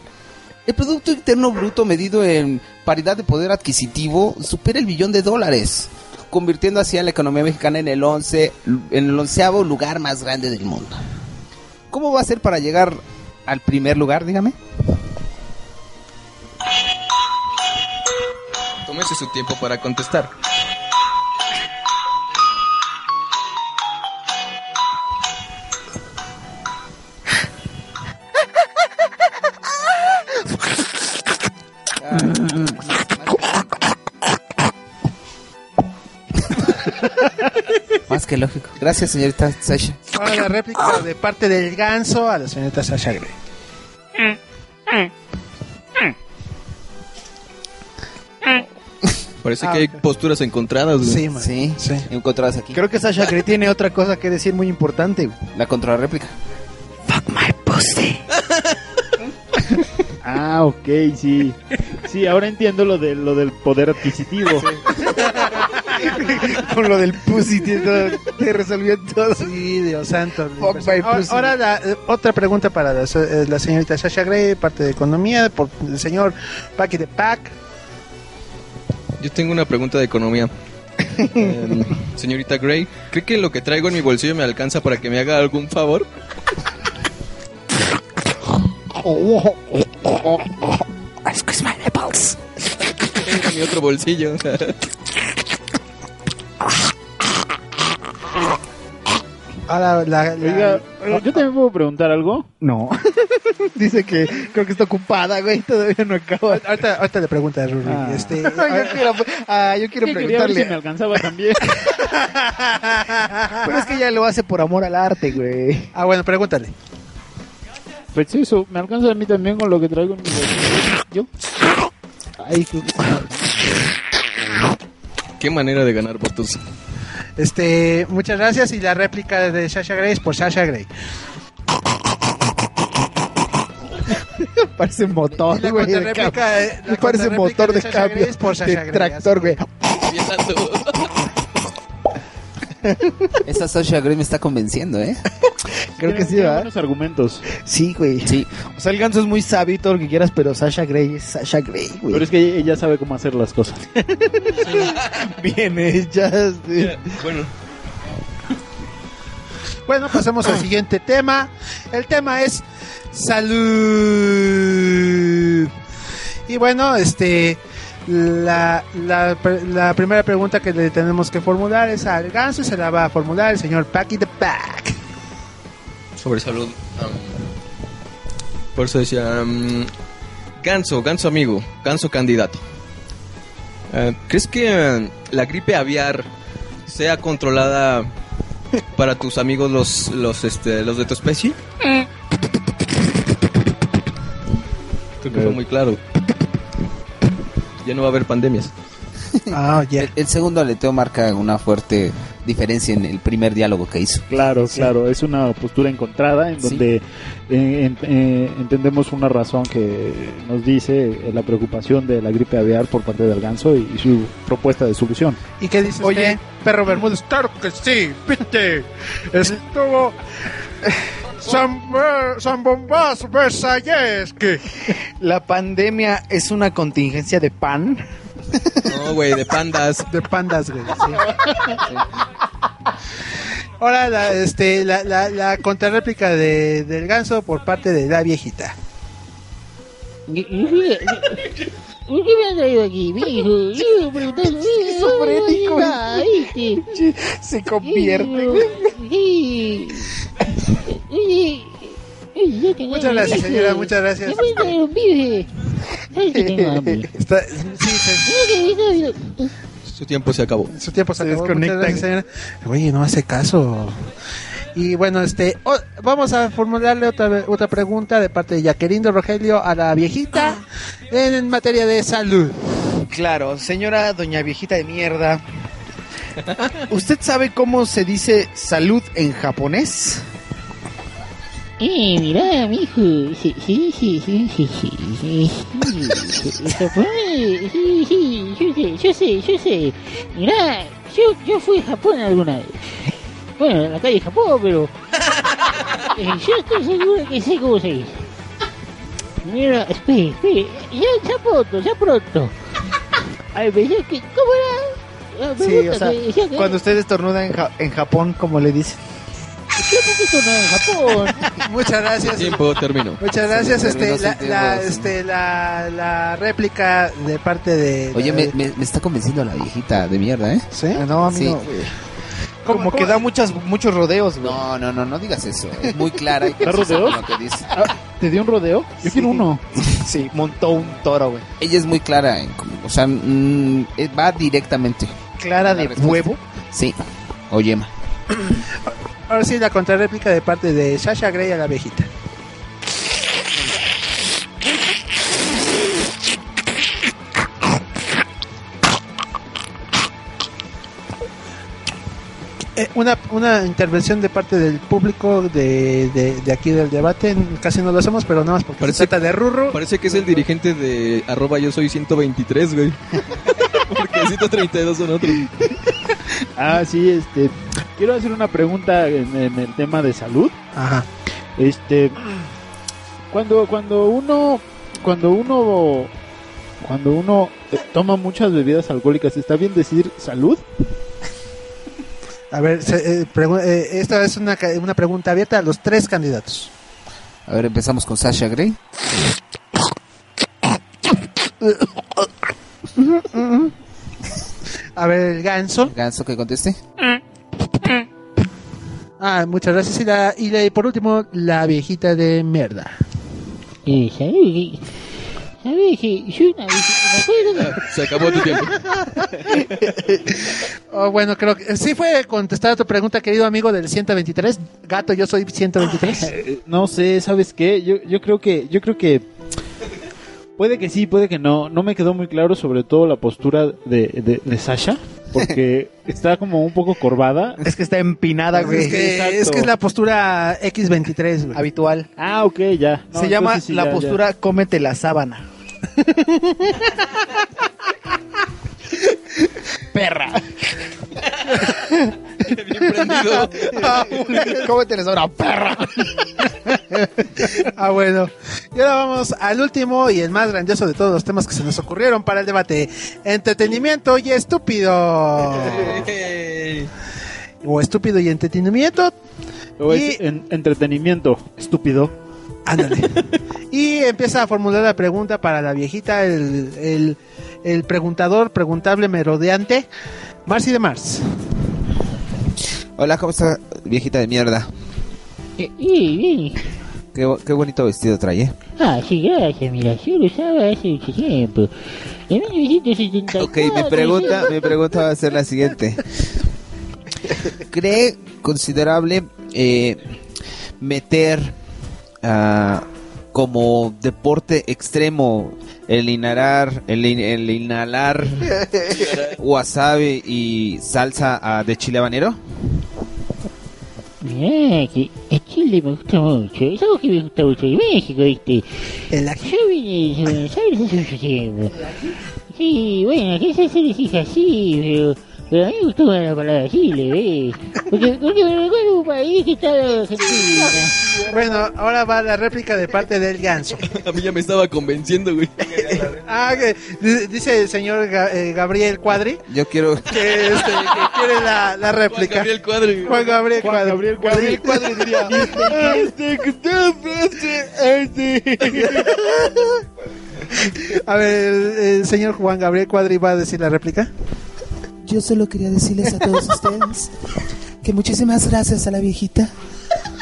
El Producto Interno Bruto medido en paridad de poder adquisitivo supera el billón de dólares, convirtiendo así a la economía mexicana en el once, en el onceavo lugar más grande del mundo. ¿Cómo va a ser para llegar al primer lugar, dígame? Tómese su tiempo para contestar. Lógico. Gracias, señorita Sasha. Ahora la réplica de parte del ganso a la señorita Sasha Grey. Parece Ah, que hay ok. posturas encontradas, güey. Sí, man. Sí, Sí. encontradas aquí. Creo que Sasha Grey tiene otra cosa que decir muy importante. güey. La contrarréplica. Ah, ok, sí. Sí, ahora entiendo lo, de, lo del poder adquisitivo. Con lo del pussy, te, te resolvió todo. Sí, Dios santo. Fuck my Ahora, pussy. ahora la, otra pregunta para la, eh, la señorita Sasha Grey, parte de economía, por el señor Paki de Pac. Yo tengo una pregunta de economía. Em, señorita Gray, ¿cree que lo que traigo en mi bolsillo me alcanza para que me haga algún favor? Tengo mi otro bolsillo. Ahora la, la- Oiga, ¿yo también puedo preguntar algo? No. Dice que creo que está ocupada, güey. Todavía no acaba. ahorita, ahorita le pregunta a Ruri. Ah. Este, yo quiero, ah, yo quiero Que quería ver si me preguntarle. alcanzaba también. Pero es que ella lo hace por amor al arte, güey. ah, bueno, pregúntale. Pues eso, ¿me alcanza a mí también con lo que traigo en mi bolsillo? ¿Yo? Ay, sí. Qué manera de ganar votos. Este, muchas gracias y la réplica de Sasha Grey es por Sasha Grey. Parece motor, Y la güey. de la Me parece motor de Sasha Grey cambio. es por Sasha De Grey, tractor, güey. Esa Sasha Grey me está convenciendo, ¿eh? Creo que sí, ¿verdad? buenos argumentos. Sí, güey. Sí. O sea, el ganso es muy sabio y todo lo que quieras, pero Sasha Grey es Sasha Grey, güey. Pero es que ella sabe cómo hacer las cosas. bien hechas. sí. Bueno, Bueno, pasemos al siguiente tema. El tema es salud. Y bueno, este la, la, la primera pregunta que le tenemos que formular es al ganso y se la va a formular el señor Packy the Pack. Sobre salud. por eso decía, am, ganso, ganso amigo, ganso candidato. Eh, ¿Crees que eh, la gripe aviar sea controlada para tus amigos los, los, este, los de tu especie? Creo que fue muy claro. Ya no va a haber pandemias. Ah, ya. El, el segundo aleteo marca una fuerte diferencia en el primer diálogo que hizo. Claro, claro, es una postura encontrada en Sí. donde eh, en- eh, entendemos una razón que nos dice eh, la preocupación de la gripe aviar por parte del ganso y, y su propuesta de solución. ¿Y qué dice Oye. usted, perro Bermúdez? Claro que sí, viste. Estuvo San, Bombás Versalles. que La pandemia es una contingencia de pan. No, güey, de pandas. De pandas, güey. sí. Ahora la, este, la, la, la contrarréplica de, del ganso por parte de la viejita. Se convierte. Sí. Muchas gracias, señora, muchas gracias. Está, sí, Su tiempo se acabó. su tiempo se Se acabó. Gracias. Oye, no hace caso. Y bueno, este, vamos a formularle otra, otra pregunta de parte de Jacqueline de Rogelio a la viejita en materia de salud. Claro, señora doña viejita de mierda. ¿Usted sabe cómo se dice salud en japonés? Eh, mirá, mijo. Sí, sí, sí, sí, sí, sí, sí. Japón, sí, sí, yo sé, yo sé, yo sé. Mirá, yo, yo fui a Japón alguna vez. Bueno, en la calle Japón, pero... eh, yo estoy seguro que sé cómo se dice. Mira, espere, espere. Ya, ya pronto, ya pronto. Decía que, ¿cómo era? Ah, Sí, o sea, cuando usted estornuda en, Ja- en Japón, como le dicen. Japón? Muchas gracias. Tiempo terminó. Muchas gracias. Sí, Este, la, este, la, la réplica de parte de. Oye, de- me, me, me está convenciendo la viejita de mierda, ¿eh? ¿Sí? No, a mí Sí. no. güey. ¿Cómo- Como que da muchas, muchos rodeos, güey. No, no, no, no digas eso. Es muy clara y ¿Da precisa rodeos? con lo que dice. Ah, ¿Te dio un rodeo? Yo quiero uno. Sí, montó un toro, güey. Ella es muy clara, en o sea, mm, eh, va directamente. Clara de respuesta. huevo. Sí, o yema. Ahora sí, la contrarréplica de parte de Sasha Grey a la viejita. Eh, una, una intervención de parte del público de, de, de aquí del debate. Casi no lo hacemos, pero nada más porque Parece- se trata de Rurro. Parece que es el dirigente de arroba yo soy 123, güey. Porque 132 son otros. Ah, sí, este. Quiero hacer una pregunta en, en el tema de salud. Ajá. Este. Cuando, cuando uno. Cuando uno. Cuando uno toma muchas bebidas alcohólicas, ¿está bien decir salud? A ver, se- eh, pregu- eh, esta es una, ca- una pregunta abierta a los tres candidatos. A ver, empezamos con Sasha Grey. A ver, el ganso. Ganso que conteste. Ah, muchas gracias. Y, la, y la- y por último, la viejita de mierda. Eh, ¿sabes qué? ¿Sabes que soy una viejita? ¿Me acuerdo? Se acabó tu tiempo. Oh, bueno, creo que sí fue contestada tu pregunta, querido amigo del 123. Gato, yo soy 123. Eh, No sé, ¿sabes qué? Yo, yo creo que. Yo creo que. Puede que sí, puede que no. No me quedó muy claro, sobre todo la postura de, de, de Sasha. Porque está como un poco corvada. Es que está empinada, güey. es, que, es que es la postura X23. güey. Habitual. Ah, ok, ya. No, Se llama sí, la ya, ya. postura cómete la sábana. Perra. Bien prendido. la sábana, perra. Ah, bueno. Y ahora vamos al último y el más grandioso de todos los temas que se nos ocurrieron para el debate. Entretenimiento y estúpido. o estúpido y entretenimiento. O es Y- en- entretenimiento, estúpido. Ándale. y empieza a formular la pregunta para la viejita, el, el, el preguntador, preguntable, merodeante, Marcy de Mars. Hola, ¿cómo está, viejita de mierda? Eh, eh, bien. Qué, qué bonito vestido trae, ¿eh? Ah, sí, gracias, mira, yo lo usaba hace mucho tiempo. En 1974. Ok, mi pregunta, mi pregunta va a ser la siguiente. ¿Cree considerable eh, meter ah, como deporte extremo el inhalar, el, in- el inhalar wasabi y salsa ah, de chile habanero? Mirá, que el Chile me gusta mucho. Es algo que me gusta mucho de México, ¿viste? El Yo vine de Buenos Aires hace mucho tiempo. Sí, bueno, aquí se se les dice así, pero, pero a mí me gustó la palabra Chile, ¿ves? Porque, porque me recuerdo un país que Argentina. Bueno, ahora va la réplica de parte del ganso. A mí ya me estaba convenciendo, güey. Ah, que di- dice el señor Ga- eh, Gabriel Cuadri Yo quiero... que, este, que quiere la, la réplica. Gabriel Cuadri. güey. Juan Gabriel Cuadri. Gabriel Cuadri. Cuadri diría. A ver, el, el señor Juan Gabriel Cuadri va a decir la réplica. Yo solo quería decirles a todos ustedes que muchísimas gracias a la viejita.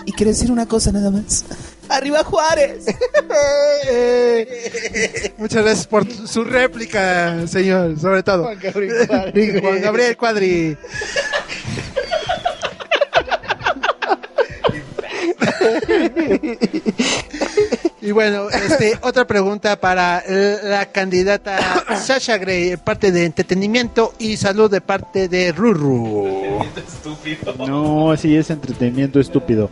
Y quiero decir una cosa nada más. ¡Arriba Juárez! Muchas gracias por su réplica, señor, sobre todo. Juan Gabriel Cuadri. Juan Gabriel Cuadri. Y bueno, este, otra pregunta para la candidata Sasha Grey, parte de entretenimiento y salud de parte de Ruru. No, sí es entretenimiento estúpido.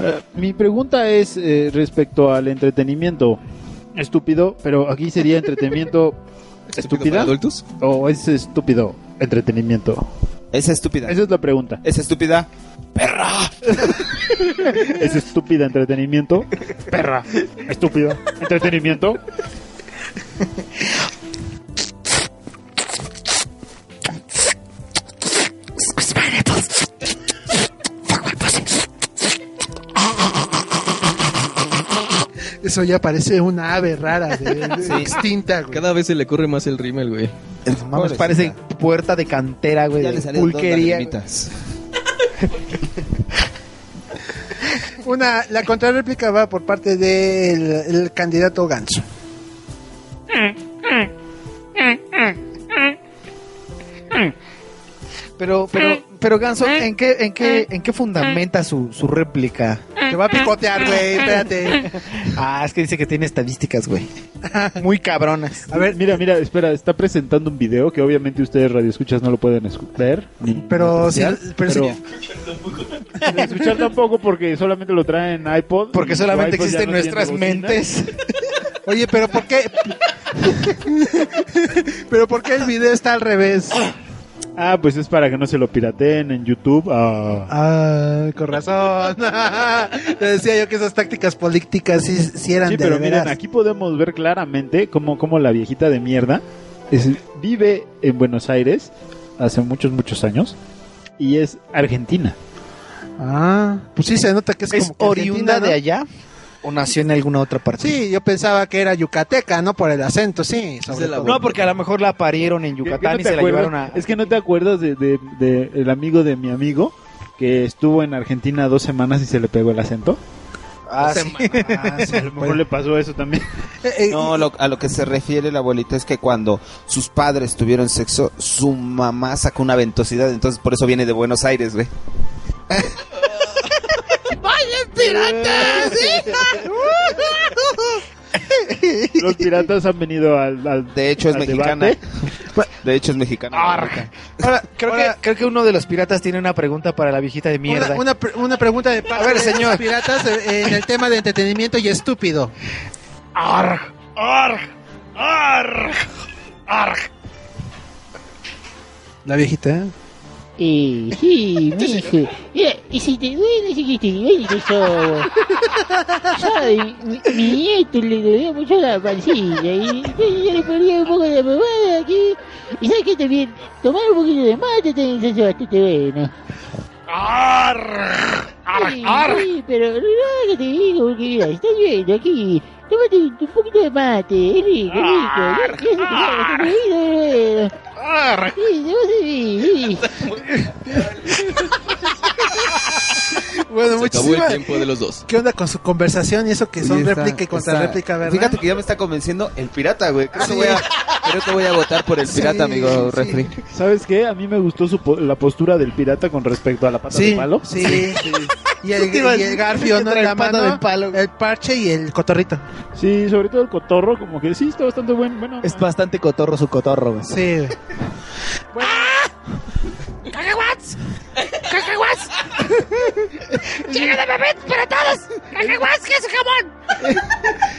Eh, mi pregunta es eh, respecto al entretenimiento estúpido, pero aquí sería entretenimiento ¿Estúpido adultos? o es estúpido entretenimiento. Esa estúpida. Esa es la pregunta. Esa estúpida. Es estúpida entretenimiento. Perra. Estúpida. Entretenimiento. Eso ya parece una ave rara, de, de- Sí. extinta, güey. Cada vez se le corre más el rímel, güey. Mames, parece puerta de cantera, güey. Ya de le salieron dos pulquería. Una, la contrarréplica va por parte del el candidato Ganso. Pero, pero, pero Ganso, ¿en qué, en qué, en qué fundamenta su, su réplica? Te va a picotear, güey, espérate. Ah, es que dice que tiene estadísticas, güey. Muy cabronas. A ver, mira, mira, espera, está presentando un video que obviamente ustedes radioescuchas no lo pueden ver. ni- Pero ni sí, pero sí. Ni escuchar tampoco porque solamente lo traen en iPod. Porque solamente iPod existen no nuestras mentes. Oye, pero ¿por qué? pero ¿por qué el video está al revés? Ah, pues es para que no se lo pirateen en YouTube. Ah. Ah, con razón. Te decía yo que esas tácticas políticas sí, sí eran Sí, de pero miren, aquí podemos ver claramente cómo, cómo la viejita de mierda es- vive en Buenos Aires hace muchos, muchos años y es argentina. Ah, pues sí se nota que es, ¿Es como que oriunda argentina, ¿no? de allá? ¿O nació en alguna otra parte? Sí, yo pensaba que era yucateca, ¿no? Por el acento, sí. sobre la todo. No, porque a lo mejor la parieron en ¿Qué- qué Yucatán no y se la llevaron a... Es que no te acuerdas de, de- de el amigo de mi amigo que estuvo en Argentina dos semanas y se le pegó el acento. Ah, sí. Ah, sí, A lo mejor le pasó eso también. Eh, eh, No, lo- a lo que se refiere la abuelita es que cuando sus padres tuvieron sexo, su mamá sacó una ventosidad, entonces por eso viene de Buenos Aires, güey. Los piratas han venido al, al- De hecho es al mexicana. debate. De hecho es mexicana. Ahora, creo, que, creo que uno de los piratas tiene una pregunta para la viejita de mierda. Una, una, pre- una pregunta de parte A ver, de los piratas eh, en el tema de entretenimiento y estúpido. Arg, arg, arg, arg. La viejita. ¿Eh? Eh, sí, mi hijo. Mira, y si te duele, sí que te duele eso. ¿Sabes? Mi, mi nieto le dolía mucho la pancilla y y yo le ponía un poco de pomada aquí. Y sabes que también, tomar un poquito de mate también se hace bastante bueno. Sí, sí, pero no que te digo, porque mira, está lloviendo aquí. Tómate un un poquito de mate, es rico, es rico. Bueno. Sí, sí. Bueno, Se acabó el muchísimas. tiempo de los dos. ¿Qué onda con su conversación y eso que son Sí, está- réplica y contra está- réplica, verdad? Fíjate que ya me está convenciendo el pirata, güey. Creo, que Sí. voy a, creo que voy a votar por el pirata, Sí, amigo sí. refri. ¿Sabes qué? A mí me gustó su po- la postura del pirata con respecto a la pata Sí, de palo. sí. Y el, y el garfio, que ¿no? En la mano, de palo. el parche y el cotorrito. Sí, sobre todo el cotorro, como que sí, está bastante buen. Bueno, Es bastante cotorro su cotorro, güey. Sí. güey.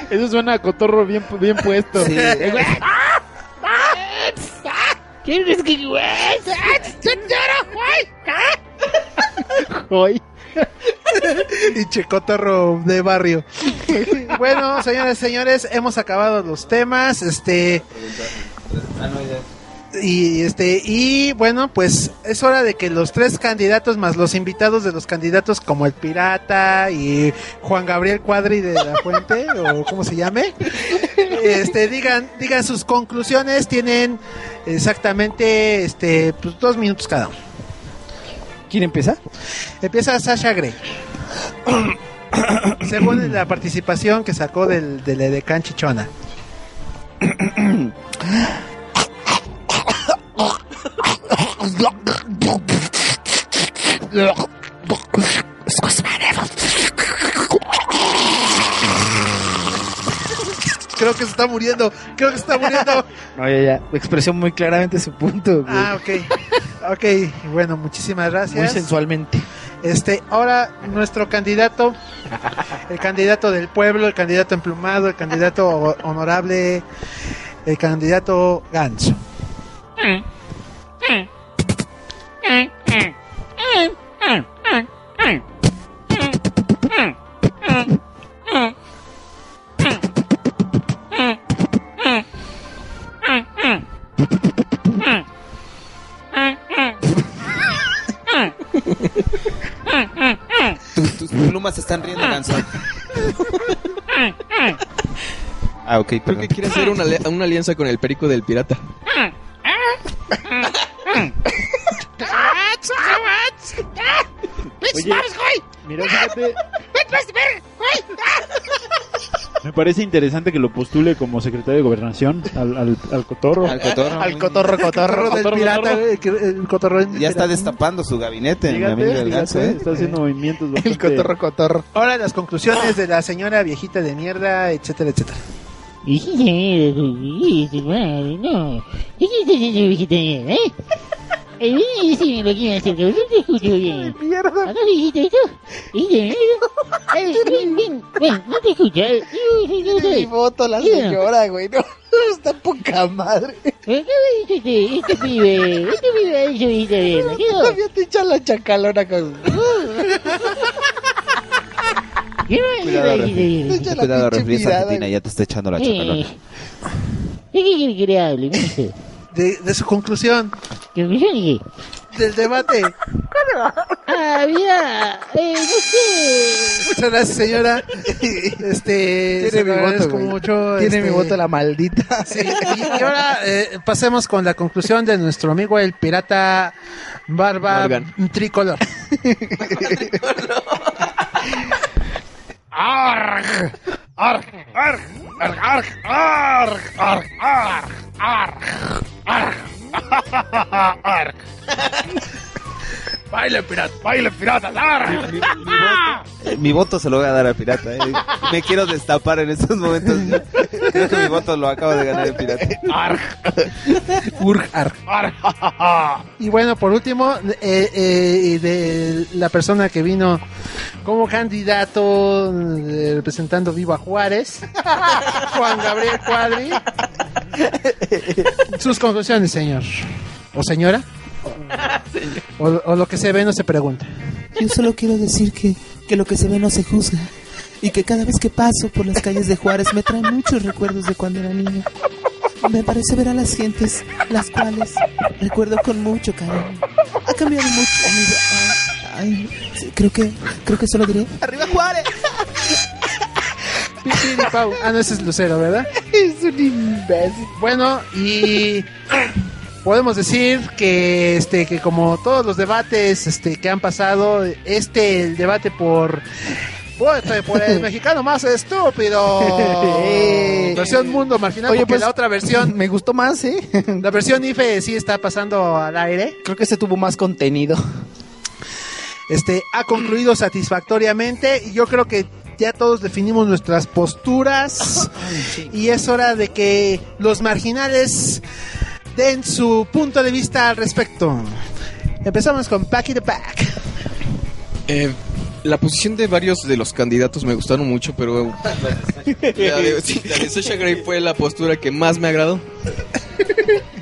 eso suena a cotorro bien, bien puesto. Sí. ¿Quieres que Hoy. y checotorro de barrio. bueno, señores, señores, hemos acabado los temas. Este. Y este y bueno, pues es hora de que los tres candidatos más los invitados de los candidatos como el pirata y Juan Gabriel Cuadri de la Fuente o como se llame, este digan digan sus conclusiones. Tienen exactamente este pues, dos minutos cada uno. ¿Quién empieza? Empieza Sasha Grey. Según la participación que sacó del, del Edecán Chichona. Creo que se está muriendo. Creo que se está muriendo. No, ya, ya. Expresó muy claramente su punto, güey. Ah, ok. Ok, bueno, muchísimas gracias. Muy sensualmente. Este, ahora nuestro candidato, el candidato del pueblo, el candidato emplumado, el candidato ho- honorable, el candidato Ganso. se ok, Creo perdón. que quiere hacer una, ali- una alianza con el perico del pirata. Oye, mira, fíjate, me parece interesante que lo postule como secretario de gobernación al, al, al cotorro. Al cotorro. Al cotorro, cotorro. Cotorro del pirata, güey, que- el cotorro del Ya está destapando su gabinete, mi Fíjate, amigo el Ganso, fíjate, ¿eh? está haciendo movimientos El cotorro, cotorro. Ahora las conclusiones de la señora viejita de mierda, etcétera, etcétera. No. ¿Qué estás haciendo, hijita de mierda, eh? Eh, decime lo que acerca, no te escucho bien. Mierda. ¿Acaso dijiste de mierda? Eh, ven, ven, ven, no te yo, yo, Mi yo. voto la Sí, señora, güey. No, está poca madre. ¿Qué me dice este, pibe? Este pibe ha mierda, ¿qué no? Todavía te echan la chacalona con... ¿Qué me Cuidado, Cuidado, refri Argentina, ya te está echando la chacalona. Eh, ¿De qué? De, de su conclusión ¿Qué me qué? del debate. Ah, mira, eh, no sé. Muchas gracias, señora. Este, se Tiene mi voto, mucho. Tiene mi este, voto la maldita. Sí, y, y ahora eh, pasemos con la conclusión de nuestro amigo el pirata Barba Morgan. Tricolor. Arg! Arg! Arg! Arg! Arg! Arg! Arg! Arg! Arg! Arg! Eh, Mi voto se lo voy a dar al pirata. eh. Me quiero destapar en estos momentos. Creo que mi voto lo acaba de ganar el pirata. Urg, arg. Y bueno, por último, eh, eh, de la persona que vino como candidato eh, representando Viva Juárez, Juan Gabriel Cuadri. Sus conclusiones, señor. ¿O señora? O, o lo que se ve no se pregunta. Yo solo quiero decir que, que lo que se ve no se juzga. Y que cada vez que paso por las calles de Juárez me traen muchos recuerdos de cuando era niño. Me parece ver a las gentes, las cuales recuerdo con mucho cariño. Ha cambiado mucho ay, creo que, creo que solo diré... ¡Arriba Juárez! Ah, no, ese es Lucero, ¿verdad? Es un imbécil. Bueno, y podemos decir que este que como todos los debates este que han pasado, este el debate por por el mexicano más estúpido. Versión mundo marginal Oye, porque pues, la otra versión, Me gustó más, ¿eh? la versión IFE sí está pasando al aire. Creo que este tuvo más contenido. Este ha concluido satisfactoriamente y yo creo que ya todos definimos nuestras posturas y es hora de que los marginales den su punto de vista al respecto. Empezamos con Packy the Pack. Eh, la posición de varios de los candidatos me gustaron mucho, pero la de, sí, la de Sasha Grey fue la postura que más me agradó.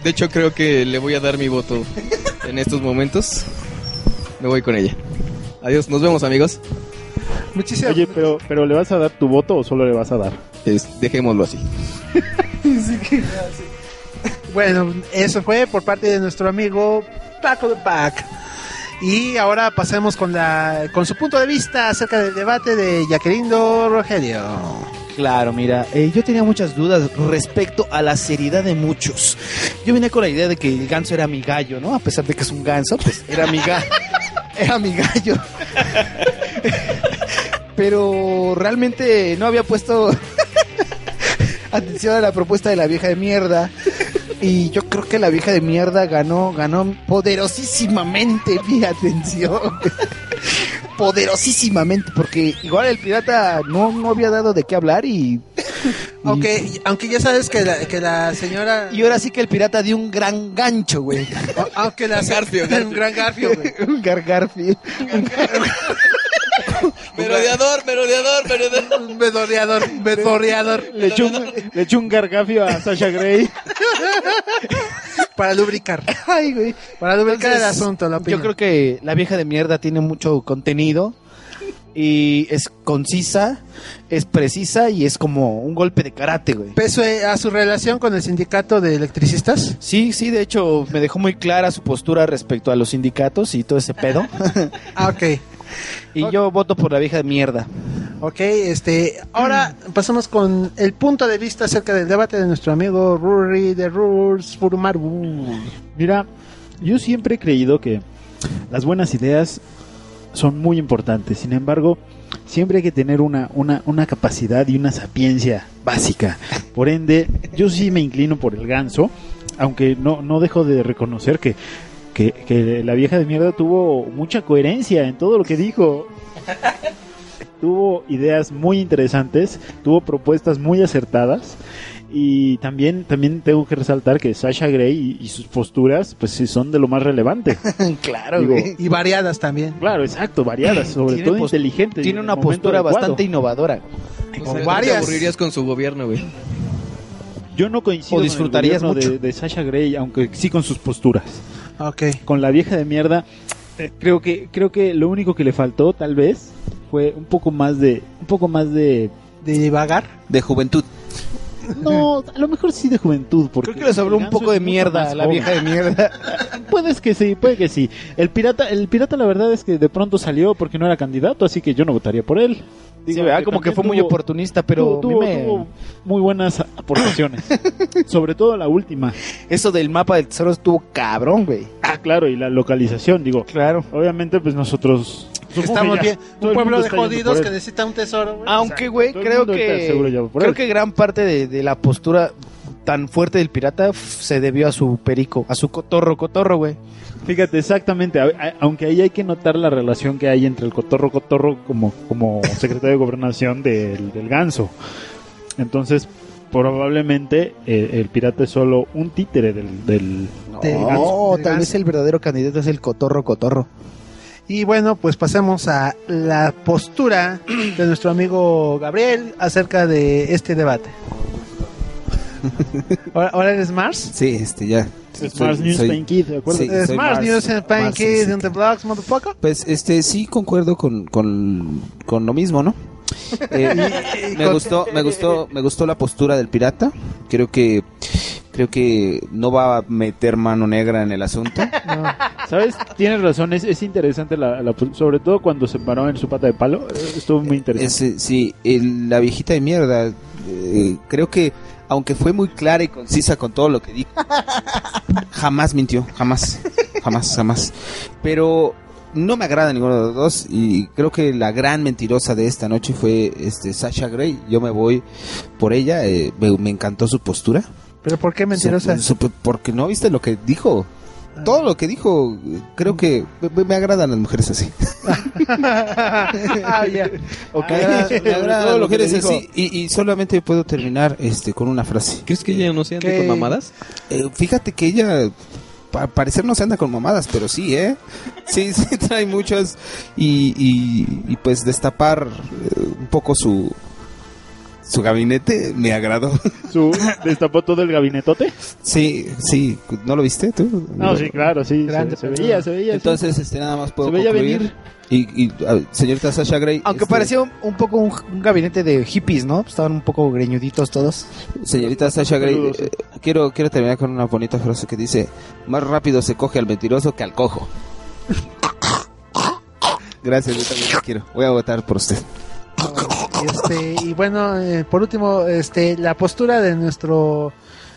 De hecho, creo que le voy a dar mi voto en estos momentos. Me voy con ella. Adiós, nos vemos amigos. Muchísimas Oye, pero, pero ¿le vas a dar tu voto o solo le vas a dar? Es- dejémoslo así. Bueno, eso fue por parte de nuestro amigo Paco the Pack. Y ahora pasemos con la con su punto de vista acerca del debate de Jaquerindo Rogelio. Claro, mira, eh, yo tenía muchas dudas respecto a la seriedad de muchos. Yo venía con la idea de que el ganso era mi gallo, ¿no? A pesar de que es un ganso, pues era mi gallo. era mi gallo. Pero realmente no había puesto atención a la propuesta de la vieja de mierda. Y yo creo que la vieja de mierda ganó, ganó poderosísimamente mi atención. poderosísimamente, porque igual el pirata no, no había dado de qué hablar y... Aunque, aunque ya sabes que la, que la señora... Y ahora sí que el pirata dio un gran gancho, güey. Aunque la... Garfio, Garfio. Un gran garfio, güey. un gargarfio. Merodeador, merodeador, merodeador. Un bedorreador. Le echó un, le echó un gargafio a Sasha Grey. Para lubricar. Ay, güey. Para lubricar el asunto, la opinión. Yo creo que la vieja de mierda tiene mucho contenido y es concisa, es precisa y es como un golpe de karate, güey. Peso eh, a su relación con el sindicato de electricistas. Sí, sí, de hecho me dejó muy clara su postura respecto a los sindicatos y todo ese pedo. Ah, ok. Y yo voto por la vieja de mierda. Ok, este, ahora pasamos con el punto de vista acerca del debate de nuestro amigo Ruri de Rurs Furumaru. Mira, yo siempre he creído que las buenas ideas son muy importantes. Sin embargo, siempre hay que tener una, una, una capacidad y una sapiencia básica. Por ende, yo sí me inclino por el ganso, aunque no, no dejo de reconocer que, que, que la vieja de mierda tuvo mucha coherencia en todo lo que dijo. tuvo ideas muy interesantes, tuvo propuestas muy acertadas. Y también, también tengo que resaltar que Sasha Grey y, y sus posturas, pues sí son de lo más relevante. claro, Digo, güey. Y variadas también. Claro, exacto, variadas, sobre todo inteligentes. Tiene en una postura adecuado. bastante innovadora. O Con sea, varias. Te aburrirías con su gobierno, güey. Yo no coincido O disfrutarías con el gobierno mucho. de, de Sasha Grey, aunque sí con sus posturas. Ok. Con la vieja de mierda, eh, creo que creo que lo único que le faltó, tal vez, fue un poco más de un poco más de De vagar. De juventud. No, a lo mejor sí de juventud, porque Creo que les habló un poco de mierda la vieja de mierda. Puede que sí, puede que sí. El pirata, el pirata la verdad es que de pronto salió porque no era candidato, así que yo no votaría por él. Sí, ¿verdad? aunque Como que fue muy oportunista, pero tuvo, me- muy buenas aportaciones. Sobre todo la última. eso del mapa del tesoro estuvo cabrón, güey. Ah, claro, y la localización, digo. Claro. Obviamente, pues nosotros. Estamos bien. Un pueblo de jodidos que necesita un tesoro. güey. Aunque, güey, creo que creo él. que gran parte de, de la postura tan fuerte del pirata se debió a su perico, a su cotorro, cotorro, güey. Fíjate, exactamente. a- a- aunque ahí hay que notar la relación que hay entre el cotorro cotorro como, como secretario de gobernación del, del ganso. Entonces, probablemente eh, el pirata es solo un títere del, del, De No, tal ganso. vez el verdadero candidato es el cotorro, cotorro. Y bueno, pues pasemos a la postura de nuestro amigo Gabriel acerca de este debate. ¿Ahora, ahora eres Mars? Sí, este, ya. Mars News soy- Pain Kid, ¿de acuerdo? Sí, Mars. News and Mars, sí, Pancakes sí. in the Blocks, motherfucker. Pues este sí concuerdo con, con, con lo mismo, ¿no? Eh, me gustó, me gustó, me gustó la postura del pirata. Creo que creo que no va a meter mano negra en el asunto. ¿Sabes? Tienes razón, es, es interesante, la, la- sobre todo cuando se paró en su pata de palo. eh, Estuvo muy interesante. Ese, sí, el- la viejita de mierda. eh, creo que aunque fue muy clara y concisa con todo lo que dijo, jamás mintió, jamás, jamás, jamás. Pero no me agrada ninguno de los dos y creo que la gran mentirosa de esta noche fue este Sasha Grey. Yo me voy por ella, eh, me, me encantó su postura. ¿Pero por qué mentirosa? Su- su- porque no viste lo que dijo. Todo lo que dijo, creo que me, me agradan las mujeres así. ah, ya. Ok. Me agradan- me agradan todo las lo que le mujeres así. Y, y solamente puedo terminar este con una frase. ¿Crees que ella no se ¿Qué? con mamadas? Eh, fíjate que ella, para parecer no se anda con mamadas, pero sí, ¿eh? Sí, sí, trae muchas. Y, y, y pues destapar eh, un poco su, su gabinete me agradó. Su, destapó todo el gabinetote. Sí, sí, ¿no lo viste tú? No, sí, claro, sí. Se, Grande se veía, se veía. sí. Entonces, este, nada más puedo Se veía concluir. venir. Y, y a señorita Sasha Grey. Aunque este, parecía un, un poco un, un gabinete de hippies, ¿no? Estaban un poco greñuditos todos. Señorita Sasha Grey, Saludos. eh, quiero, quiero terminar con una bonita frase que dice: Más rápido se coge al mentiroso que al cojo. Gracias, yo también la quiero. Voy a votar por usted. Este, y bueno, eh, por último, este, la postura de nuestro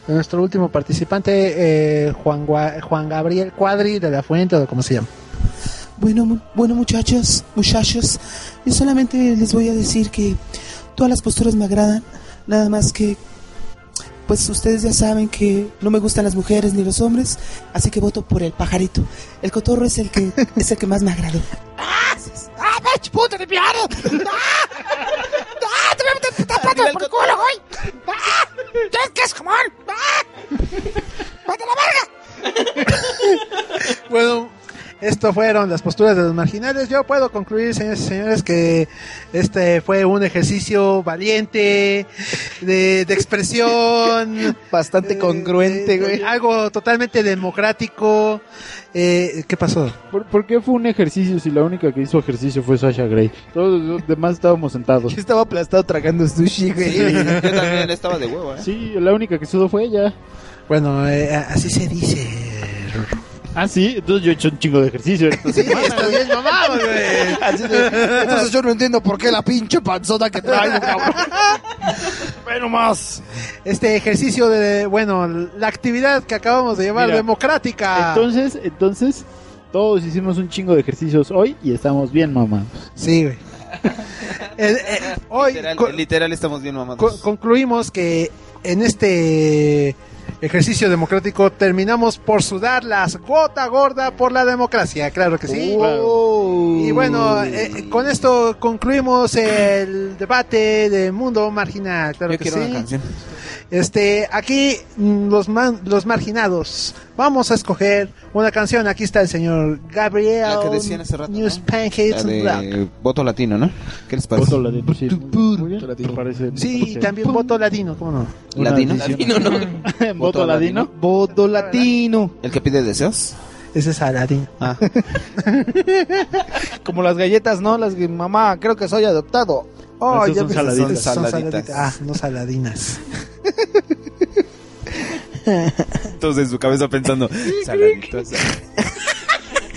de nuestro último participante, eh, Juan, Juan Gabriel Cuadri de la Fuente, o como se llama. Bueno, bueno muchachos, muchachos, yo solamente les voy a decir que todas las posturas me agradan, nada más que pues ustedes ya saben que no me gustan las mujeres ni los hombres, así que voto por el pajarito. El cotorro es el que es el que más me agradó. ¡Ah, pinche puto de piano! ¡Ah! ¡Ah, te voy a meter tapando por el culo, güey! ¡Ah! ¿Qué, qué es jamón? ¡Ah! ¡Vete a la verga! Bueno, esto fueron las posturas de los marginales. Yo puedo concluir, señores y señores, que este fue un ejercicio valiente, de, de expresión. Bastante eh, congruente, eh, güey. Algo totalmente democrático. Eh, ¿Qué pasó? ¿Por, por qué fue un ejercicio si la única que hizo ejercicio fue Sasha Grey? Todos los demás estábamos sentados. Yo estaba aplastado tragando sushi, güey. Yo también estaba de huevo, ¿eh? Sí, la única que sudó fue ella. Bueno, eh, así se dice. Ah, sí, entonces yo he hecho un chingo de ejercicio. Entonces, Sí, bien mamado, güey. Así de- entonces yo no entiendo por qué la pinche panzona que traigo, cabrón. Bueno, más. Este ejercicio de, bueno, la actividad que acabamos de llevar, Mira, democrática. entonces, entonces, todos hicimos un chingo de ejercicios hoy y estamos bien, mamá. Sí, güey. Eh, eh, hoy Literal, estamos bien mamados. co- concluimos que en este ejercicio democrático terminamos por sudar las gota gorda por la democracia, claro que sí. Y bueno, eh, con esto concluimos el debate de mundo marginal, claro Yo que sí. una canción. Este, aquí mm, los man- los marginados. Vamos a escoger una canción. Aquí está el señor Gabriel. La que decían hace rato, News ¿no? Pancakes La and Black. de voto latino, ¿no? ¿Qué les parece? Voto latino, sí, muy- muy bien, me parece- Sí, me también voto latino, ¿cómo no? ¿Latino? Latino, no. ¿Voto latino? Voto latino. ¿El que pide deseos? Ese es Aladín. Ah, Como las galletas, ¿no? Las que, mamá, creo que soy adoptado. Oh, ya son saladitas. Son saladitas. saladitas. Ah, no saladinas. entonces en su cabeza pensando,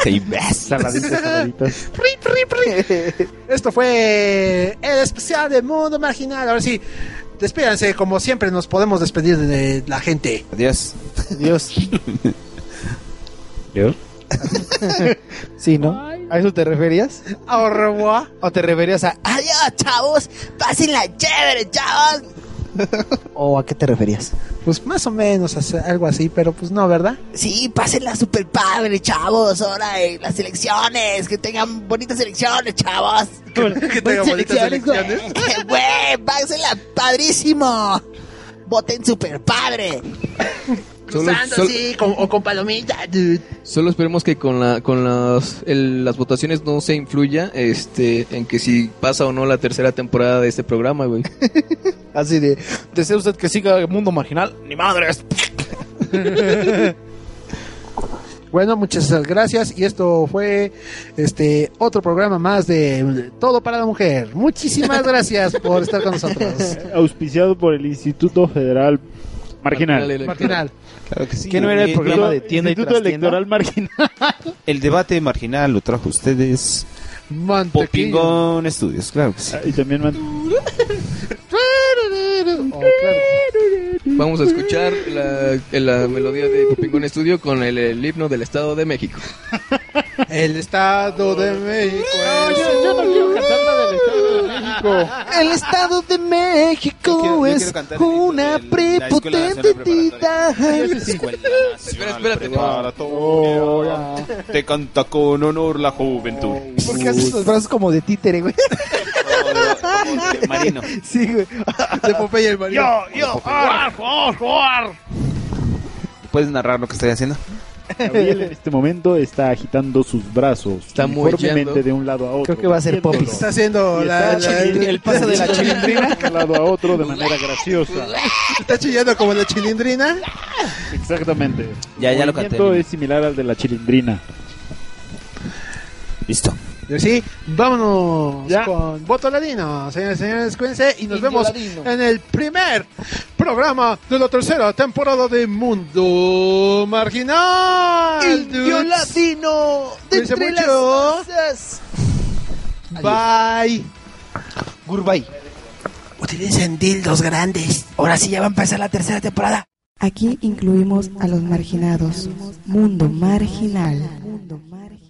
imbécil. Saladitas, saladitas. Esto fue el especial de Mundo Marginal. Ahora sí, despídanse. Como siempre, nos podemos despedir de la gente. Adiós. Dios. Sí, ¿no? ¿A eso te referías? Revoir. ¿O te referías a adiós, chavos? Pásenla chévere, chavos. ¿O a qué te referías? Pues más o menos algo así, pero pues no, ¿verdad? Sí, pásenla super padre, chavos. Ahora en las elecciones. Que tengan bonitas elecciones, chavos. que tenga bonitas elecciones. Güey, pásenla padrísimo. Voten super padre. Solo- Usando sol- así, con- o con palomitas, dude. Solo esperemos que con la con las el- las votaciones no se influya este en que si pasa o no la tercera temporada de este programa, güey. Así de, ¿desea usted que siga el mundo marginal? Ni madres. Bueno, muchas gracias. Y esto fue este otro programa más de Todo para la Mujer. Muchísimas gracias por estar con nosotros. Auspiciado por el Instituto Federal Marginal. Marginal. Claro que sí. ¿Qué no era el Y- programa y- de tienda y Instituto trastienda? Electoral Marginal. El debate marginal lo trajo ustedes. Popingón Estudios, claro que sí. y también man- Oh, claro. Vamos a escuchar la, la melodía de Copingón Estudio con el, el himno del Estado de México. El Estado de México. es- yo no quiero cantar la del Estado de México. El Estado de México Yo quiero- yo es quiero cantar el himno una del- la Escuela prepotente Nacional Preparatoria. entidad. Escuela Espera, Nacional espérate. Preparatoria. Te canta con honor la juventud. ¿Por qué haces los brazos como de títere, güey? Como de Marino. Sí, güey. De Popeye el Marino. yo, ¿Puedes narrar lo que estoy haciendo? Gabriel en este momento está agitando sus brazos Está uniformemente de un lado a otro. Creo que va a ser popis. Está haciendo la, está la- el- el paso de la chilindrina. de un lado a otro de manera graciosa. Está chillando como la chilindrina. Exactamente. Ya, ya El lo canté. movimiento es similar al de la chilindrina. Listo. Y Sí, vámonos Ya. con Voto Ladino. Señores y señores, cuídense y nos Indio vemos Ladino. en el primer programa de la tercera temporada de Mundo Marginal. Indio dudes. latino de Cuídense entre mucho. Bye. Goodbye. Utilicen dildos grandes. Ahora sí ya va a empezar la tercera temporada. Aquí incluimos a los marginados. Mundo marginal. You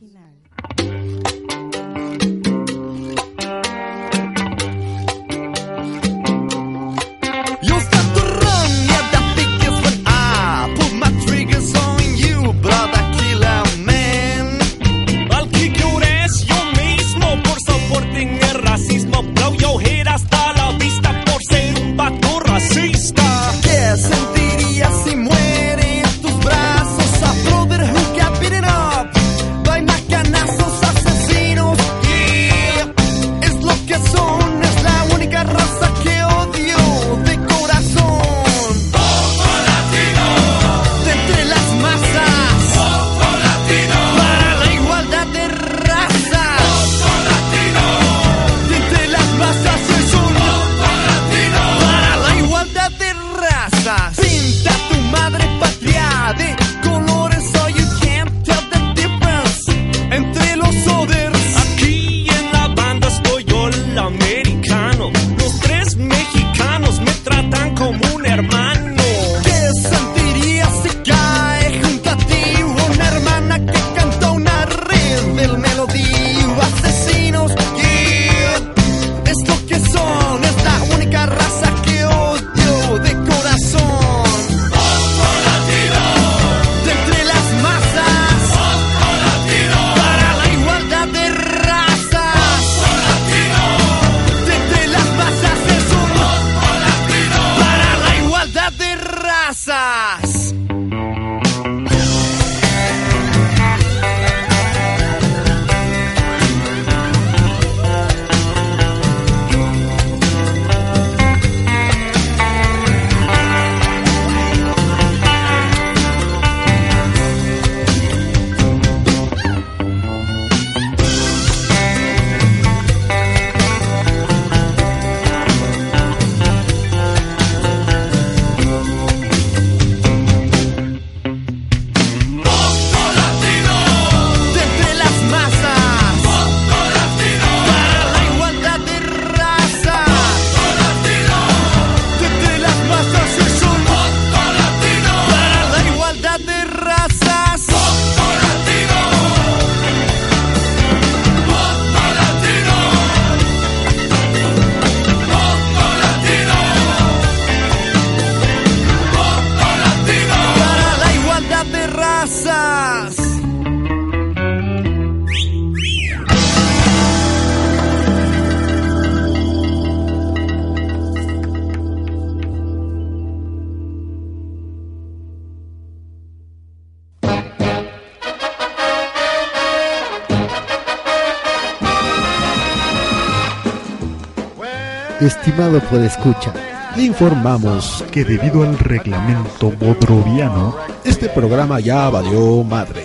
Estimado podescucha, le informamos que debido al reglamento bodroviano, este programa ya valió madre.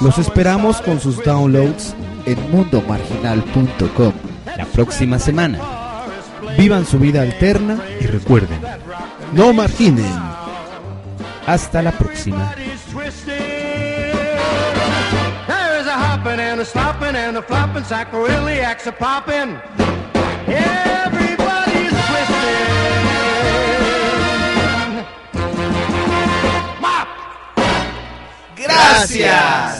Los esperamos con sus downloads en mundomarginal.com. La próxima semana. Vivan su vida alterna y recuerden, no marginen. Hasta la próxima. Gracias.